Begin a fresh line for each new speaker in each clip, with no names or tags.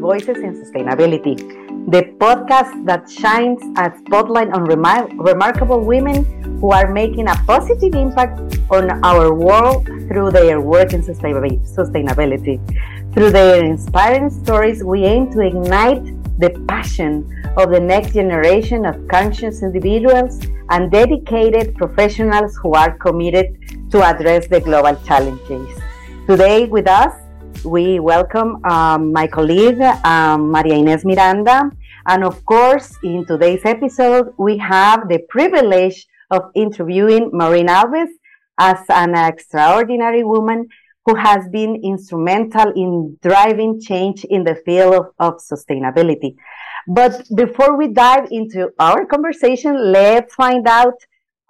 Voices in Sustainability, the podcast that shines a spotlight on remar- remarkable women who are making a positive impact on our world through their work in sustainability. Through their inspiring stories, we aim to ignite the passion of the next generation of conscious individuals and dedicated professionals who are committed to address the global challenges. Today, with us, we welcome um, my colleague, um, Maria Ines Miranda. And of course, in today's episode, we have the privilege of interviewing Maurem Alves as an extraordinary woman who has been instrumental in driving change in the field of, of sustainability. But before we dive into our conversation, let's find out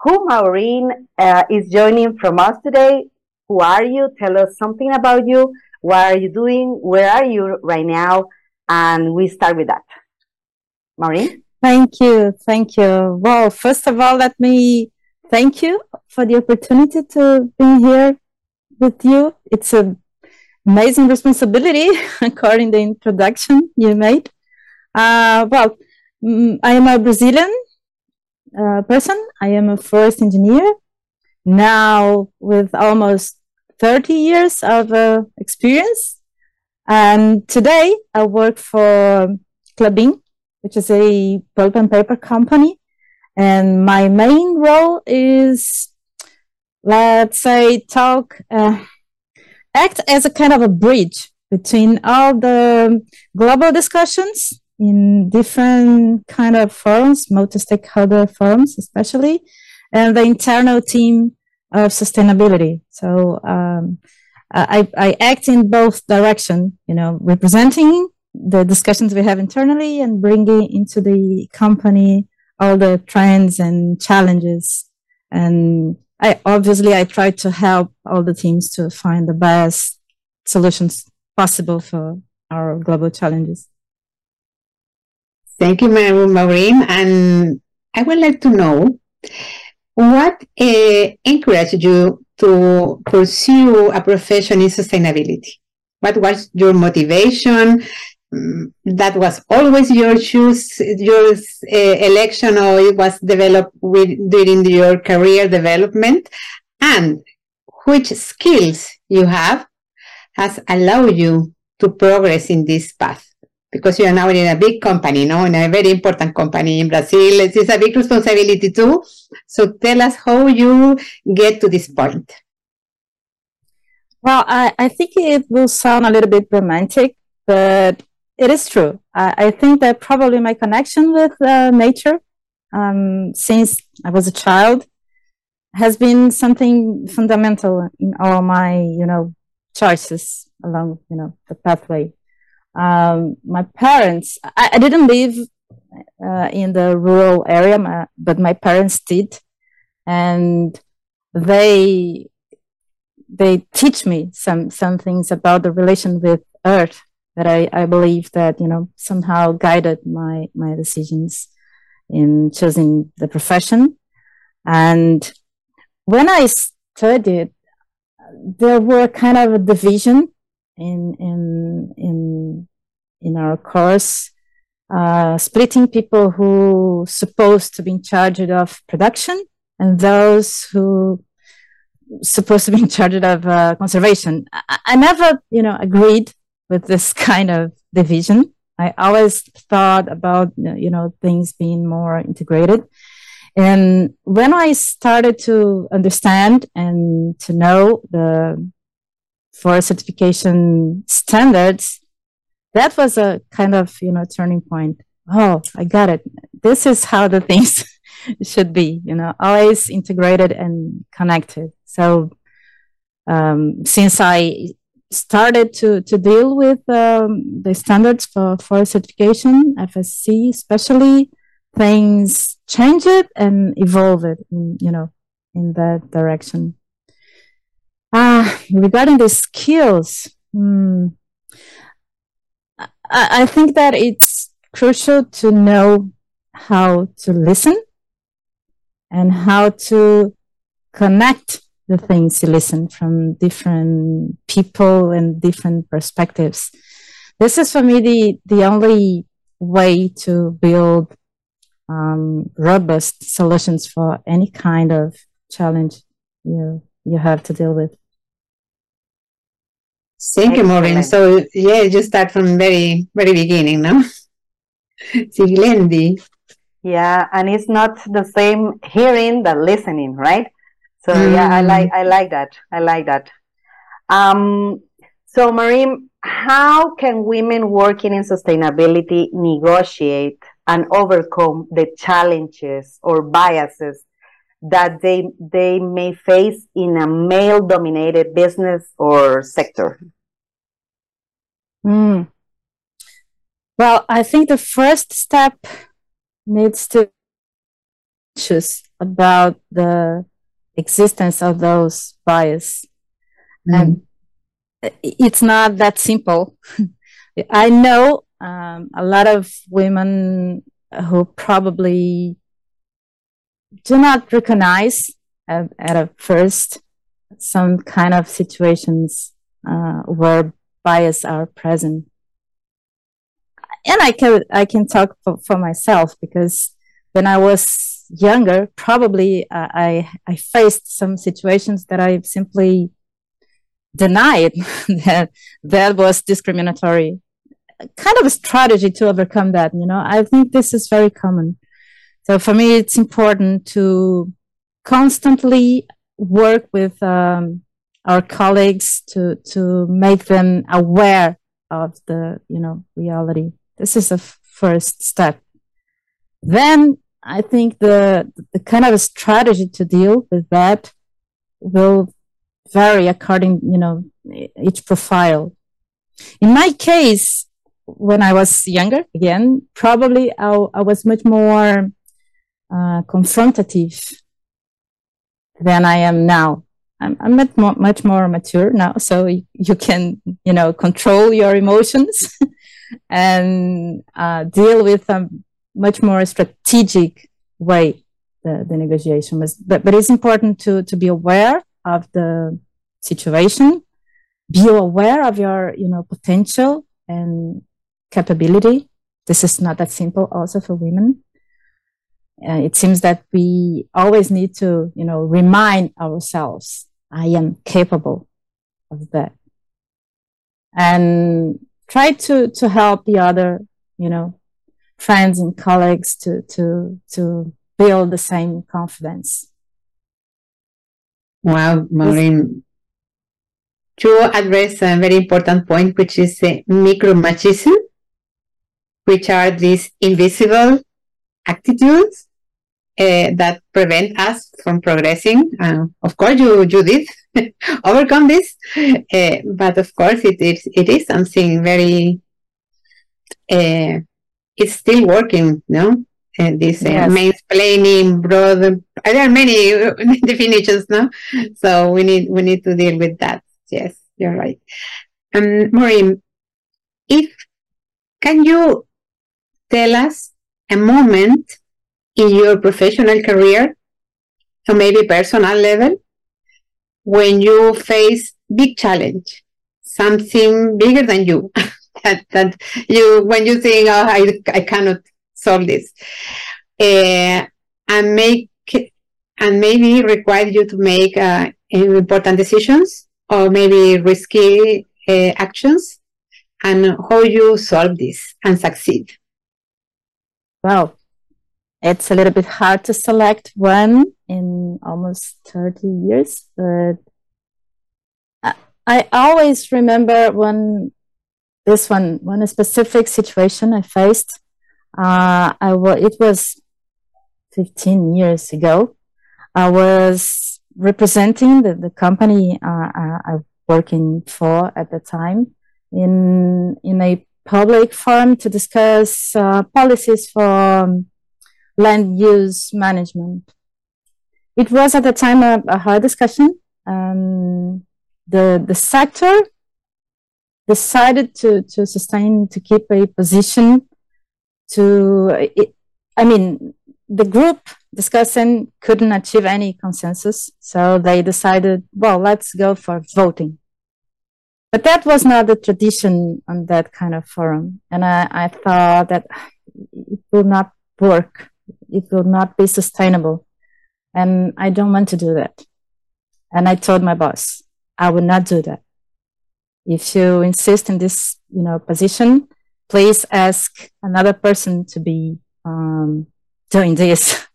who Maurem uh, is joining from us today. Who are you? Tell us something about you. What are you doing? Where are you right now? And we start with that. Maurem?
Thank you. Thank you. Well, first of all, let me thank you for the opportunity to be here with you. It's an amazing responsibility, according to the introduction you made. Uh, well, mm, I am a Brazilian uh, person. I am a forest engineer now with almost 30 years of uh, experience. And today I work for Klabin, which is a pulp and paper company. And my main role is, let's say, talk, uh, act as a kind of a bridge between all the global discussions in different kind of forums, multi-stakeholder forums, especially, and the internal team of sustainability. So um, I, I act in both direction, you know, representing the discussions we have internally and bringing into the company all the trends and challenges. And I obviously I try to help all the teams to find the best solutions possible for our global challenges.
Thank you, Maurem. And I would like to know what uh, encouraged you to pursue a profession in sustainability? What was your motivation? Mm, that was always your choose, your uh, election, or it was developed with, during your career development? And which skills you have has allowed you to progress in this path? Because you are now in a big company, no, in a very important company in Brazil. It's a big responsibility too. So tell us how you get to this point.
Well, I, I think it will sound a little bit romantic, but it is true. I, I think that probably my connection with uh, nature um, since I was a child has been something fundamental in all my, you know, choices along, you know, the pathway um, my parents, I, I didn't live uh, in the rural area, my, but my parents did, and they they teach me some some things about the relation with earth that I, I believe that you know somehow guided my my decisions in choosing the profession. And when i studied there were kind of a division in in in in our course, uh, splitting people who supposed to be in charge of production and those who supposed to be in charge of uh, conservation. I, I never, you know, agreed with this kind of division. I always thought about, you know, things being more integrated. And when I started to understand and to know the for certification standards, that was a kind of, you know, turning point. Oh, I got it. This is how the things should be, you know, always integrated and connected. So, um, since I started to, to deal with um, the standards for, for certification, FSC especially, things changed and evolved in, you know, in that direction. Ah, regarding the skills, hmm, I, I think that it's crucial to know how to listen and how to connect the things you listen from different people and different perspectives. this is for me the the only way to build um, robust solutions for any kind of challenge you you have to deal with.
Thank you, Maurem. So yeah, just start from very very beginning, no? Siglendi.
Yeah, and it's not the same hearing that listening, right? So mm. yeah, I like I like that. I like that. Um, so Maurem, how can women working in sustainability negotiate and overcome the challenges or biases that they they may face in a male dominated business or sector?
Mm. Well, I think the first step needs to choose about the existence of those bias. Mm. And it's not that simple. I know um, a lot of women who probably do not recognize at, at a first some kind of situations uh, where bias are present. And I can I can talk for, for myself because when I was younger, probably uh, I I faced some situations that I simply denied that that was discriminatory. Kind of a strategy to overcome that. You know, I think this is very common. So for me, it's important to constantly work with um, our colleagues to to make them aware of the you know reality. This is a first step. Then I think the the kind of strategy to deal with that will vary according you know each profile. In my case, when I was younger, again, probably I, I was much more uh, confrontative than I am now. I'm, I'm much more, much more mature now, so you, you can, you know, control your emotions and uh, deal with a much more strategic way the, the negotiation was. But, but it's important to, to be aware of the situation, be aware of your, you know, potential and capability. This is not that simple also for women uh, it seems that we always need to, you know, remind ourselves, I am capable of that. And try to, to help the other, you know, friends and colleagues to, to, to build the same confidence.
Wow, Maurem. To address a very important point, which is uh, micromachism, which are these invisible attitudes uh, that prevent us from progressing. Uh, of course, you you did overcome this, uh, but of course, it is it is something very. Uh, it's still working, no? Uh, this uh, yes. mansplaining, broad. There are many definitions, no? So we need we need to deal with that. Yes, you're right. Um, Maurem, if can you tell us a moment in your professional career or maybe personal level when you face big challenge something bigger than you that, that you when you think oh, I, I cannot solve this uh, and make and maybe require you to make uh, important decisions or maybe risky uh, actions and how you solve this and succeed.
Wow it's a little bit hard to select one in almost 30 years, but I, I always remember one, this one, one specific situation I faced. Uh, I w- it was 15 years ago. I was representing the, the company uh, uh I was working for at the time in in a public forum to discuss uh, policies for um, land use management. It was at the time a, a hard discussion. Um, the the sector decided to to sustain to keep a position. To it, I mean, the group discussing couldn't achieve any consensus, so they decided, well, let's go for voting. but that was not the tradition on that kind of forum. And I, I thought that it will not work. It will not be sustainable. And I don't want to do that. And I told my boss, I will not do that. If you insist in this, you know, position, please ask another person to be um, doing this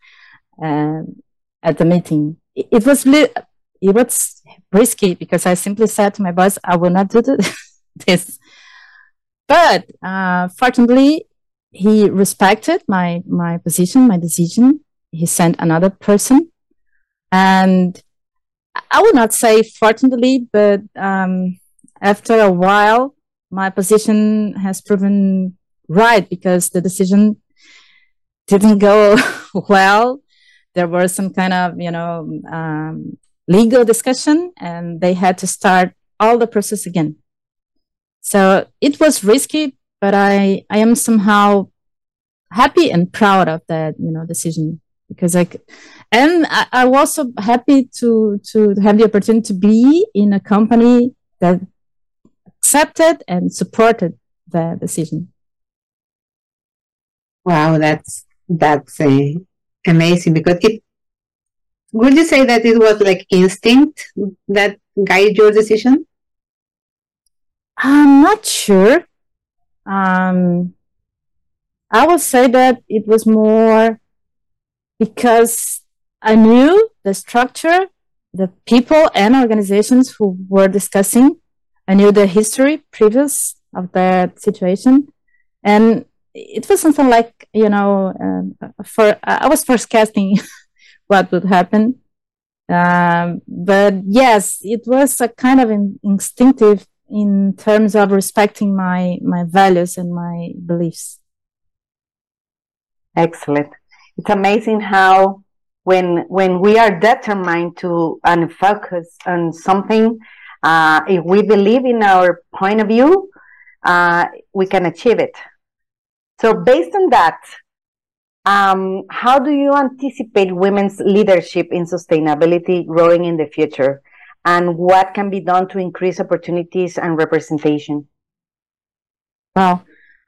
uh, at the meeting. It, it was li- it was risky because I simply said to my boss, I will not do this. But uh, fortunately, he respected my my position, my decision. He sent another person, and I would not say fortunately, but um, after a while, my position has proven right because the decision didn't go well. There was some kind of, you know, um, legal discussion and they had to start all the process again. So it was risky, but I, I am somehow happy and proud of that, you know, decision because I, and I, I'm also happy to, to have the opportunity to be in a company that accepted and supported the decision.
Wow, that's that's uh, amazing because it would you say that it was like instinct that guided your decision?
I'm not sure. Um, I would say that it was more because I knew the structure, the people and organizations who were discussing. I knew the history previous of that situation. And it was something like, you know, uh, for, I was forecasting what would happen. Um, but yes, it was a kind of in, instinctive in terms of respecting my my values and my beliefs.
Excellent. It's amazing how when when we are determined to and focus on something, uh, if we believe in our point of view, uh, we can achieve it. So based on that, um, how do you anticipate women's leadership in sustainability growing in the future? And what can be done to increase opportunities and representation?
Well,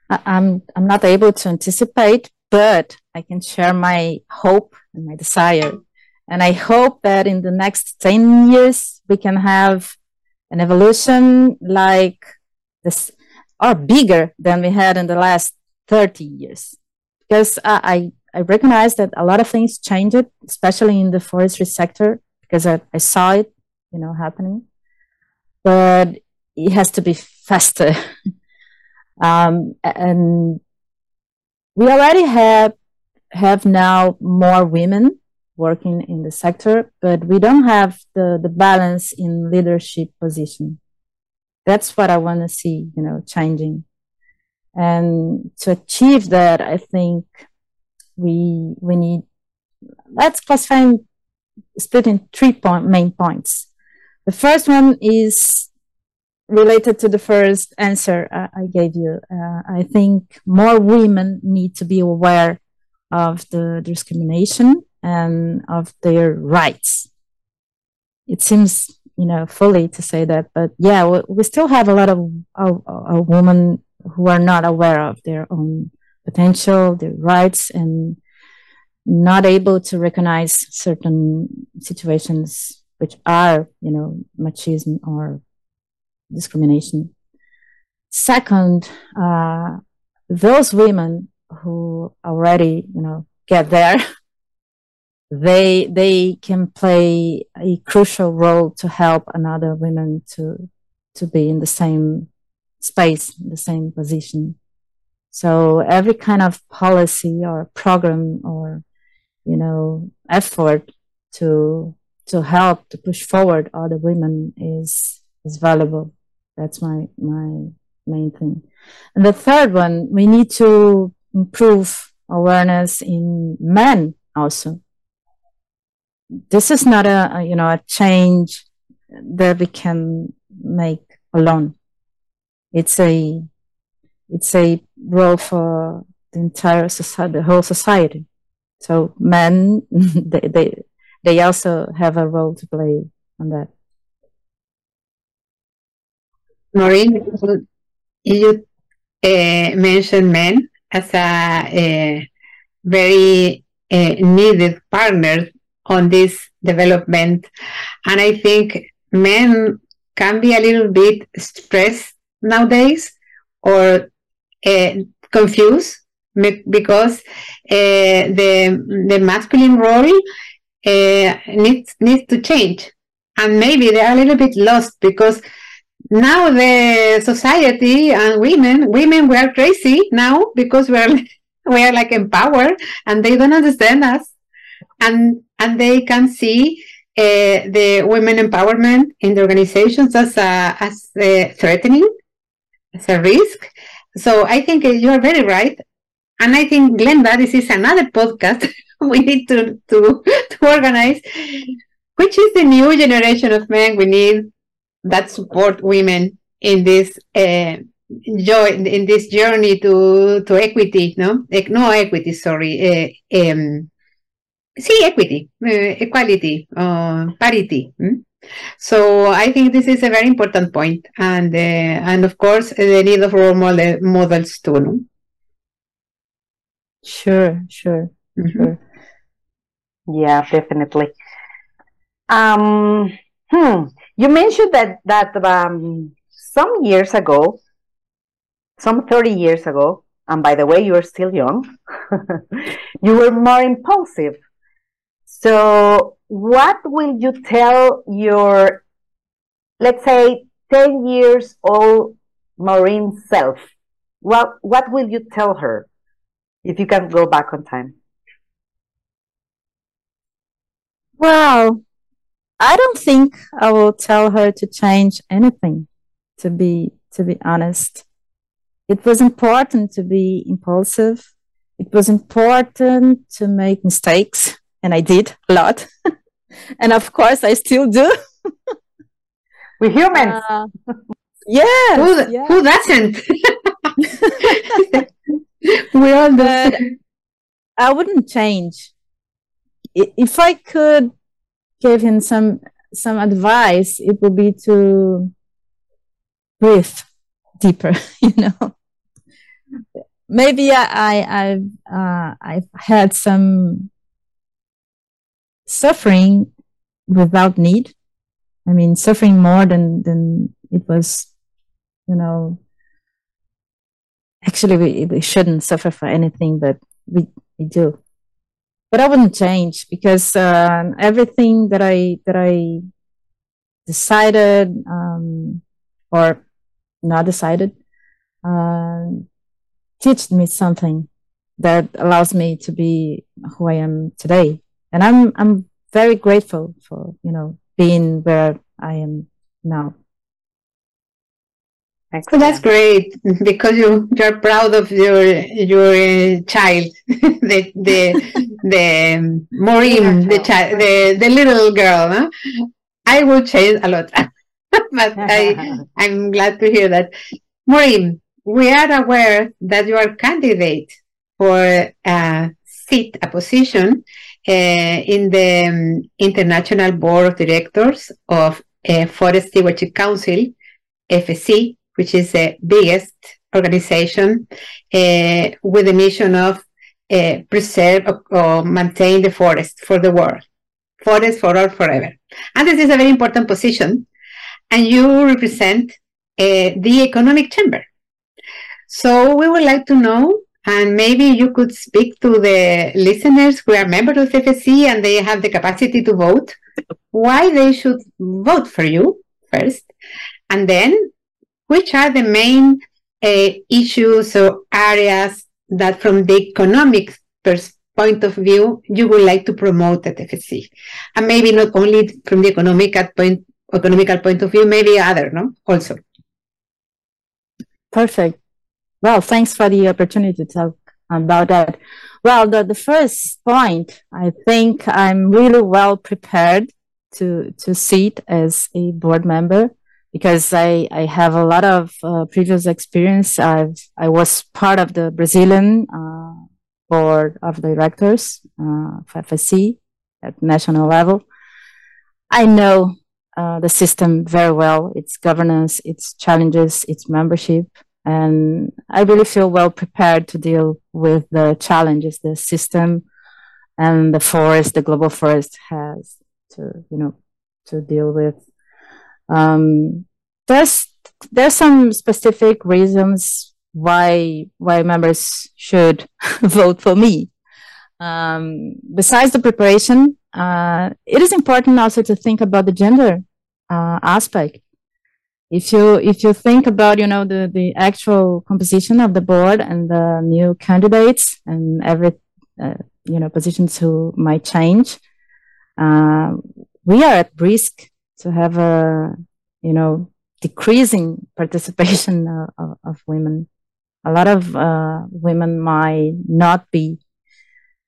I'm, I'm not able to anticipate, but I can share my hope and my desire. And I hope that in the next 10 years, we can have an evolution like this or bigger than we had in the last 30 years because I, I recognize that a lot of things changed, especially in the forestry sector, because I, I saw it, you know, happening. But it has to be faster. um, and we already have have now more women working in the sector, but we don't have the, the balance in leadership position. That's what I want to see, you know, changing. And to achieve that, I think we we need let's classify split in three point, main points. The first one is related to the first answer I gave you. Uh, I think more women need to be aware of the discrimination and of their rights. It seems, you know, fully to say that, but yeah, we, we still have a lot of, of, of women who are not aware of their own potential, their rights, and not able to recognize certain situations which are, you know, machismo or discrimination. Second, uh, those women who already, you know, get there, they they can play a crucial role to help another women to to be in the same space, the same position. So every kind of policy or program or, you know, effort to, to help to push forward other women is, is valuable. That's my, my main thing. And the third one, we need to improve awareness in men also. This is not a, a you know, a change that we can make alone. It's a it's a role for the entire society, the whole society. So men, they, they, they also have a role to play on that.
Maureen, you uh, mentioned men as a, a very uh, needed partner on this development. And I think men can be a little bit stressed nowadays or uh, confused because uh, the the masculine role uh, needs needs to change, and maybe they are a little bit lost because now the society and women women we are crazy now because we are we are like empowered and they don't understand us. And and they can see uh, the women empowerment in the organizations as a, as a threatening as a risk. So i think you are very right. And i think glenda this is another podcast we need to, to to organize which is the new generation of men we need that support women in this uh, joy in this journey to to equity no no equity sorry uh, um see equity uh, equality uh, parity hmm? so i think this is a very important point and uh, and of course the need of role model, models too no?
sure sure mm-hmm. sure
yeah definitely um hmm you mentioned that that um, some years ago, some 30 years ago, and by the way, you're still young, you were more impulsive. So, what will you tell your, let's say, 10 years old Maurem self? What, what will you tell her if you can go back on time?
Well, I don't think I will tell her to change anything, to be, to be honest. It was important to be impulsive. It was important to make mistakes, and I did a lot. and of course, I still do.
We're humans. Uh,
yes,
who,
yes.
who doesn't? we all
do. I wouldn't change. If I could give him some some advice, it would be to breathe deeper. You know, maybe I I I've, uh, I've had some suffering without need. I mean, suffering more than than it was. You know, actually, we we shouldn't suffer for anything, but we we do but I wouldn't change because uh, everything that I that I decided um, or not decided uh, teach me something that allows me to be who I am today, and I'm I'm very grateful for you know being where I am now.
So that's great because you you're proud of your your uh, child, the the the Maurem, the child, the the little girl. Huh? I will change a lot, but I I'm glad to hear that. Maurem, we are aware that you are candidate for a seat, a position uh, in the um, International Board of Directors of uh, Forest Stewardship Council, FSC which is the biggest organization uh, with the mission of uh, preserve or, or, maintain the forest for the world, forest for all forever. And this is a very important position. And you represent uh, the economic chamber. So we would like to know, and maybe you could speak to the listeners who are members of FSC and they have the capacity to vote, why they should vote for you first. And then which are the main uh, issues or areas that from the economic point of view you would like to promote at FSC? And maybe not only from the economic point, economical point of view, maybe other, no? Also.
Perfect. Well, thanks for the opportunity to talk about that. Well, the, the first point, I think I'm really well prepared to, to sit as a board member because I, I have a lot of uh, previous experience. I've, I was part of the Brazilian uh, board of directors uh, FSC at national level. I know uh, the system very well, its governance, its challenges, its membership. And I really feel well prepared to deal with the challenges the system and the forest, the global forest has to, you know, to deal with. Um, there's there's some specific reasons why why members should vote for me. Um, besides the preparation, uh, it is important also to think about the gender uh, aspect. If you if you think about you know the the actual composition of the board and the new candidates and every uh, you know positions who might change, uh, we are at risk to have a you know decreasing participation of, of women. A lot of uh, women might not be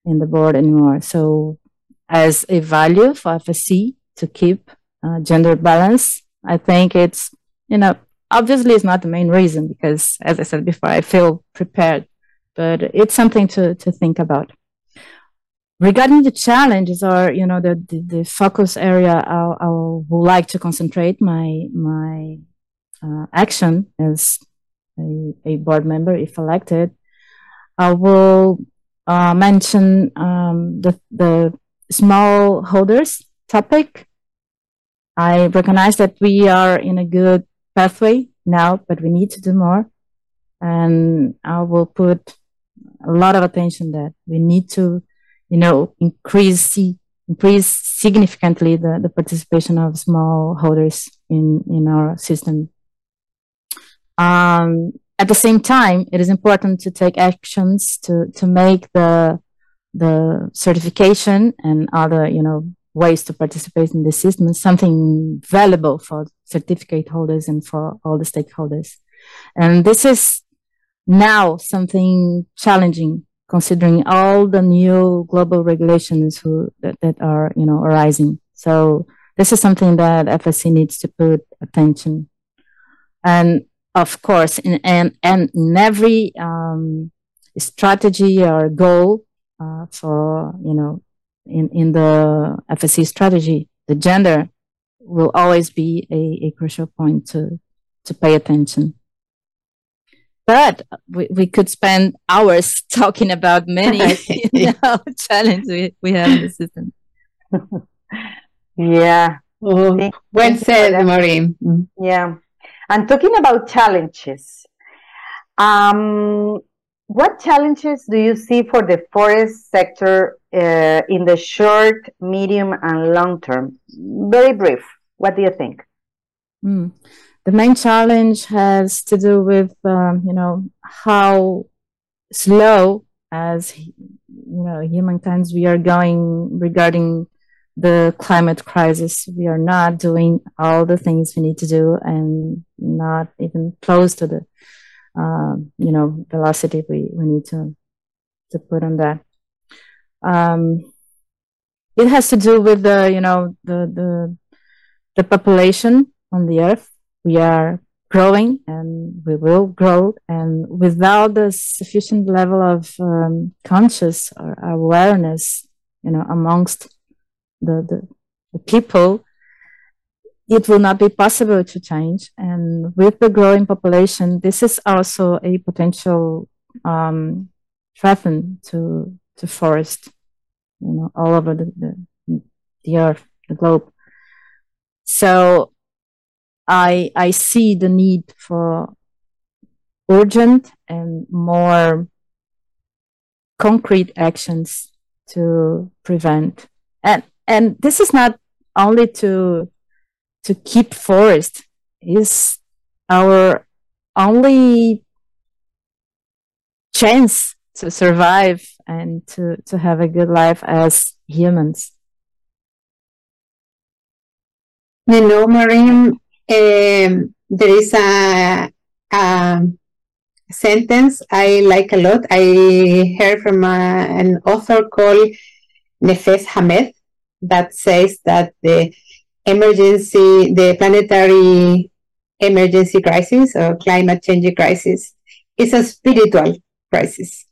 in the board anymore. So, as a value for FSC to keep uh, gender balance, I think it's you know obviously it's not the main reason because, as I said before, I feel prepared, but it's something to to think about regarding the challenges or you know the the, the focus area I, I, would like to concentrate my my uh, action as a, a, board member if elected. I will uh, mention um, the the small holders topic. I recognize that we are in a good pathway now but we need to do more. And i will put a lot of attention that we need to you know, increase increase significantly the, the participation of small holders in, in our system. Um, at the same time, it is important to take actions to, to make the the certification and other, you know, ways to participate in the system something valuable for certificate holders and for all the stakeholders. And this is now something challenging considering all the new global regulations who, that, that are, you know, arising. So this is something that FSC needs to put attention. And of course, in, and, and in every um, strategy or goal uh, for, you know, in, in the FSC strategy, the gender will always be a, a crucial point to, to pay attention but we, we could spend hours talking about many you know, challenges we, we have in the system.
yeah.
Oh, well said, Maurem.
Mm. Yeah. And talking about challenges, um, what challenges do you see for the forest sector uh, in the short, medium, and long term? Very brief. What do you think?
Mm the main challenge has to do with um, you know how slow as you know humankind we are going regarding the climate crisis. We are not doing all the things we need to do and not even close to the um, you know velocity we, we need to to put on that. Um, it has to do with the you know the the the population on the earth we are growing and we will grow and without the sufficient level of um, conscious or awareness you know amongst the, the, the, people it will not be possible to change. And with the growing population this is also a potential um, threat to to forest you know all over the, the, the earth the globe. So I I see the need for urgent and more concrete actions to prevent. And and this is not only to to keep forest is our only chance to survive and to to have a good life as humans.
You know um, there is a, a, sentence I like a lot. I heard from a, an author called Nefes Hamed that says that the emergency, the planetary emergency crisis or climate change crisis is a spiritual crisis,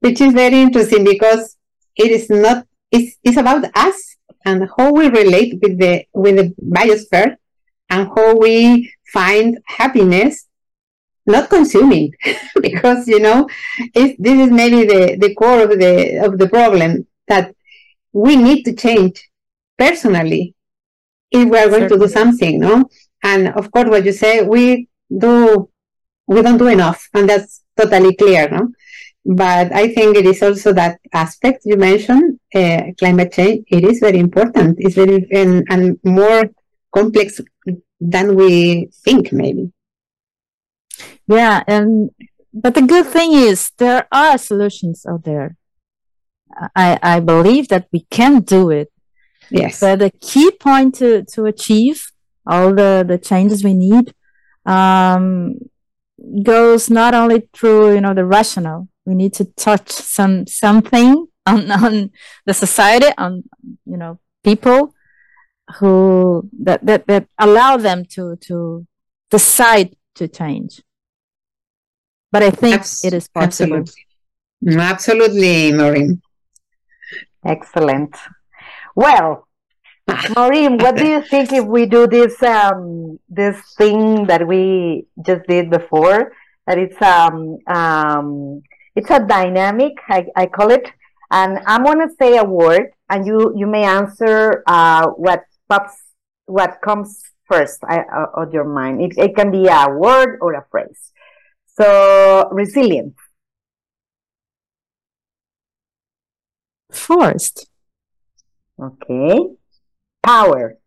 which is very interesting because it is not, it's, it's about us and how we relate with the with the biosphere and how we find happiness not consuming because you know this is maybe the, the core of the of the problem that we need to change personally if we are going Certainly. to do something no and of course what you say we do we don't do enough and that's totally clear no but i think it is also that aspect you mentioned uh, climate change it is very important. It's very and, and more complex than we think maybe.
Yeah and but the good thing is there are solutions out there. I i believe that we can do it.
Yes.
But the key point to to achieve all the the changes we need um goes not only through you know the rational we need to touch some something on on the society on you know people who that that, that allow them to to decide to change. But i think Abs- it is possible.
absolutely, mm, absolutely maurem.
Excellent. Well Maurem, what do you think if we do this um, this thing that we just did before? That it's um, um, it's a dynamic, I, I call it, and I'm gonna say a word, and you you may answer uh, what pops, what comes first uh, of your mind. It, it can be a word or a phrase. So resilient.
Forest.
Okay. Power.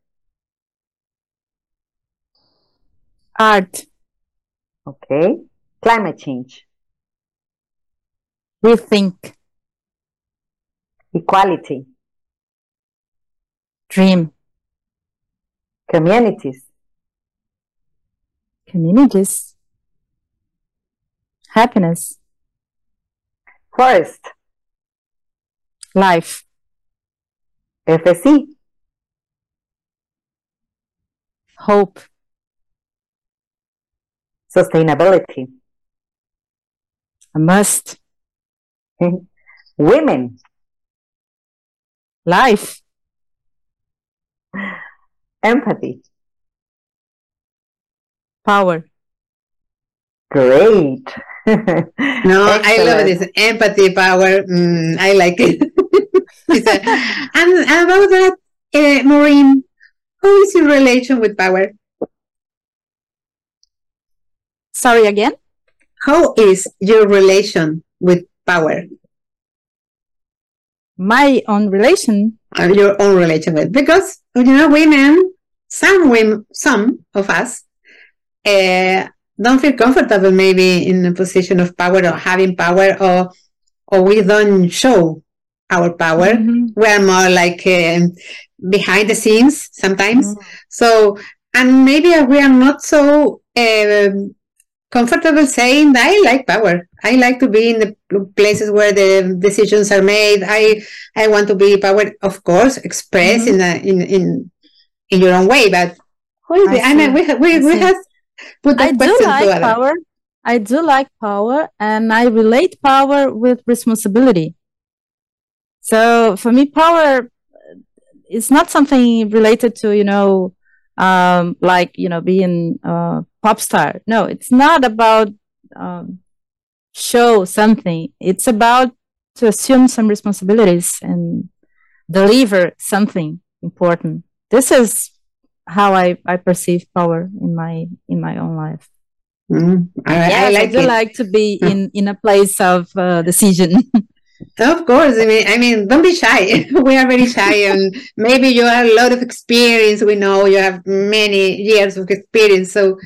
Art.
Okay. Climate change.
Rethink.
Equality.
Dream.
Communities.
Communities. Happiness.
Forest.
Life.
FSC.
Hope.
Sustainability.
A must.
Women.
Life.
Empathy.
Power.
Great.
no, Excellent. I love this empathy power. Mm, I like it. and about that, uh, Maurem, how is your relation with power?
Sorry again?
How is your relation with power?
My own relation?
Uh, your own relation with because you know women, some women, some of us uh, don't feel comfortable maybe in a position of power or having power or or we don't show our power. Mm-hmm. We are more like uh, behind the scenes sometimes. Mm-hmm. So, and maybe we are not so uh, comfortable saying I like power. I like to be in the places where the decisions are made. I I want to be power, of course, express mm-hmm. in a, in in in your own way. But who is I it? I mean, we we, we have put that
I do like power. I do like power, and I relate power with responsibility. So for me, power is not something related to, you know, um, like, you know, being a pop star. No, it's not about um, show something. It's about to assume some responsibilities and deliver something important. This is how I, I perceive power in my in my own life.
Mm, I,
yes, I, like I do it. like to be in in a place of uh, decision.
Of course, I mean, I mean, don't be shy. we are very shy, and maybe you have a lot of experience. We know you have many years of experience, so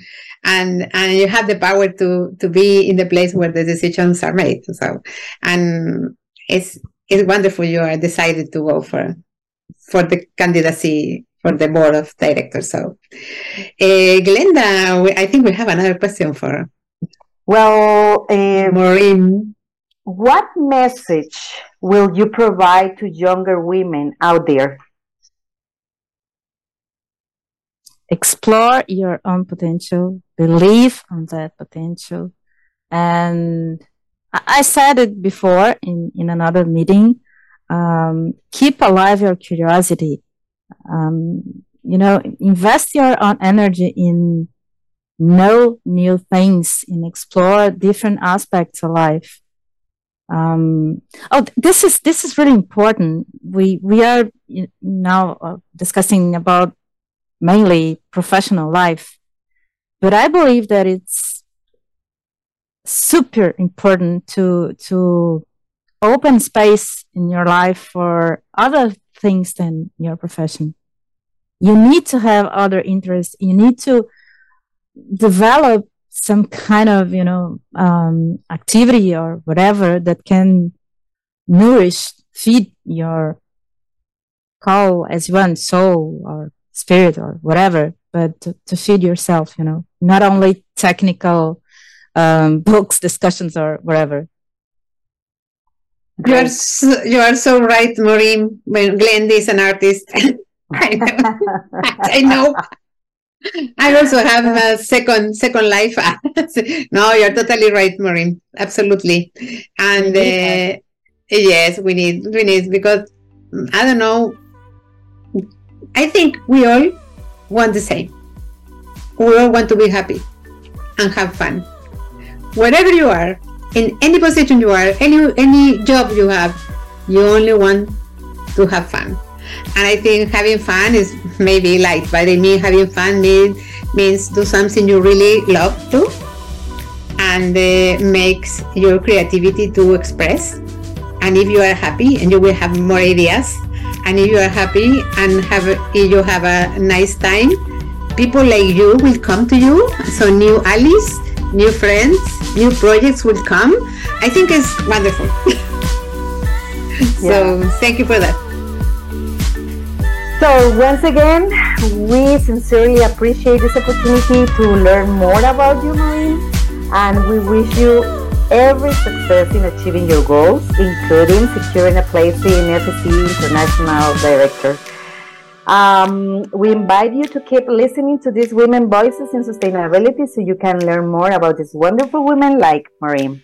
and and you have the power to to be in the place where the decisions are made. So, and it's it's wonderful you are decided to go for for the candidacy for the board of directors. So, uh, Glenda, we, I think we have another question for.
Well, uh,
Maurem.
What message will you provide to younger women out there?
Explore your own potential, believe on that potential. And I said it before in, in another meeting. Um, keep alive your curiosity. Um, you know, invest your own energy in know new things, in explore different aspects of life. Um, oh, this is this is really important. We we are now uh, discussing about mainly professional life, but I believe that it's super important to to open space in your life for other things than your profession. You need to have other interests. You need to develop some kind of, you know, um, activity or whatever that can nourish, feed your call as one soul or spirit or whatever, but to, to feed yourself, you know, not only technical um, books, discussions, or whatever.
You are so, you are so right, Maurem. When Glenn is an artist, I know. I know. I also have a second second life. no, you're totally right, Maurem. Absolutely. And uh, yes, we need we need because I don't know. I think we all want the same. We all want to be happy and have fun. Wherever you are, in any position you are, any any job you have, you only want to have fun. And I think having fun is maybe like, but I mean having fun means, means do something you really love to and uh, makes your creativity to express. And if you are happy and you will have more ideas, and if you are happy and have if you have a nice time, people like you will come to you. So new allies, new friends, new projects will come. I think it's wonderful. so yeah. thank you for that.
So once again, we sincerely appreciate this opportunity to learn more about you, Maurem, and we wish you every success in achieving your goals, including securing a place in FSC International Director. Um, we invite you to keep listening to these women voices in sustainability so you can learn more about these wonderful women like Maurem.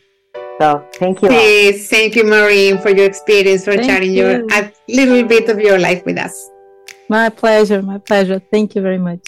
So thank you.
Yes, thank you, Maurem, for your experience, for thank sharing you. your a little bit of your life with us.
My pleasure, my pleasure. Thank you very much.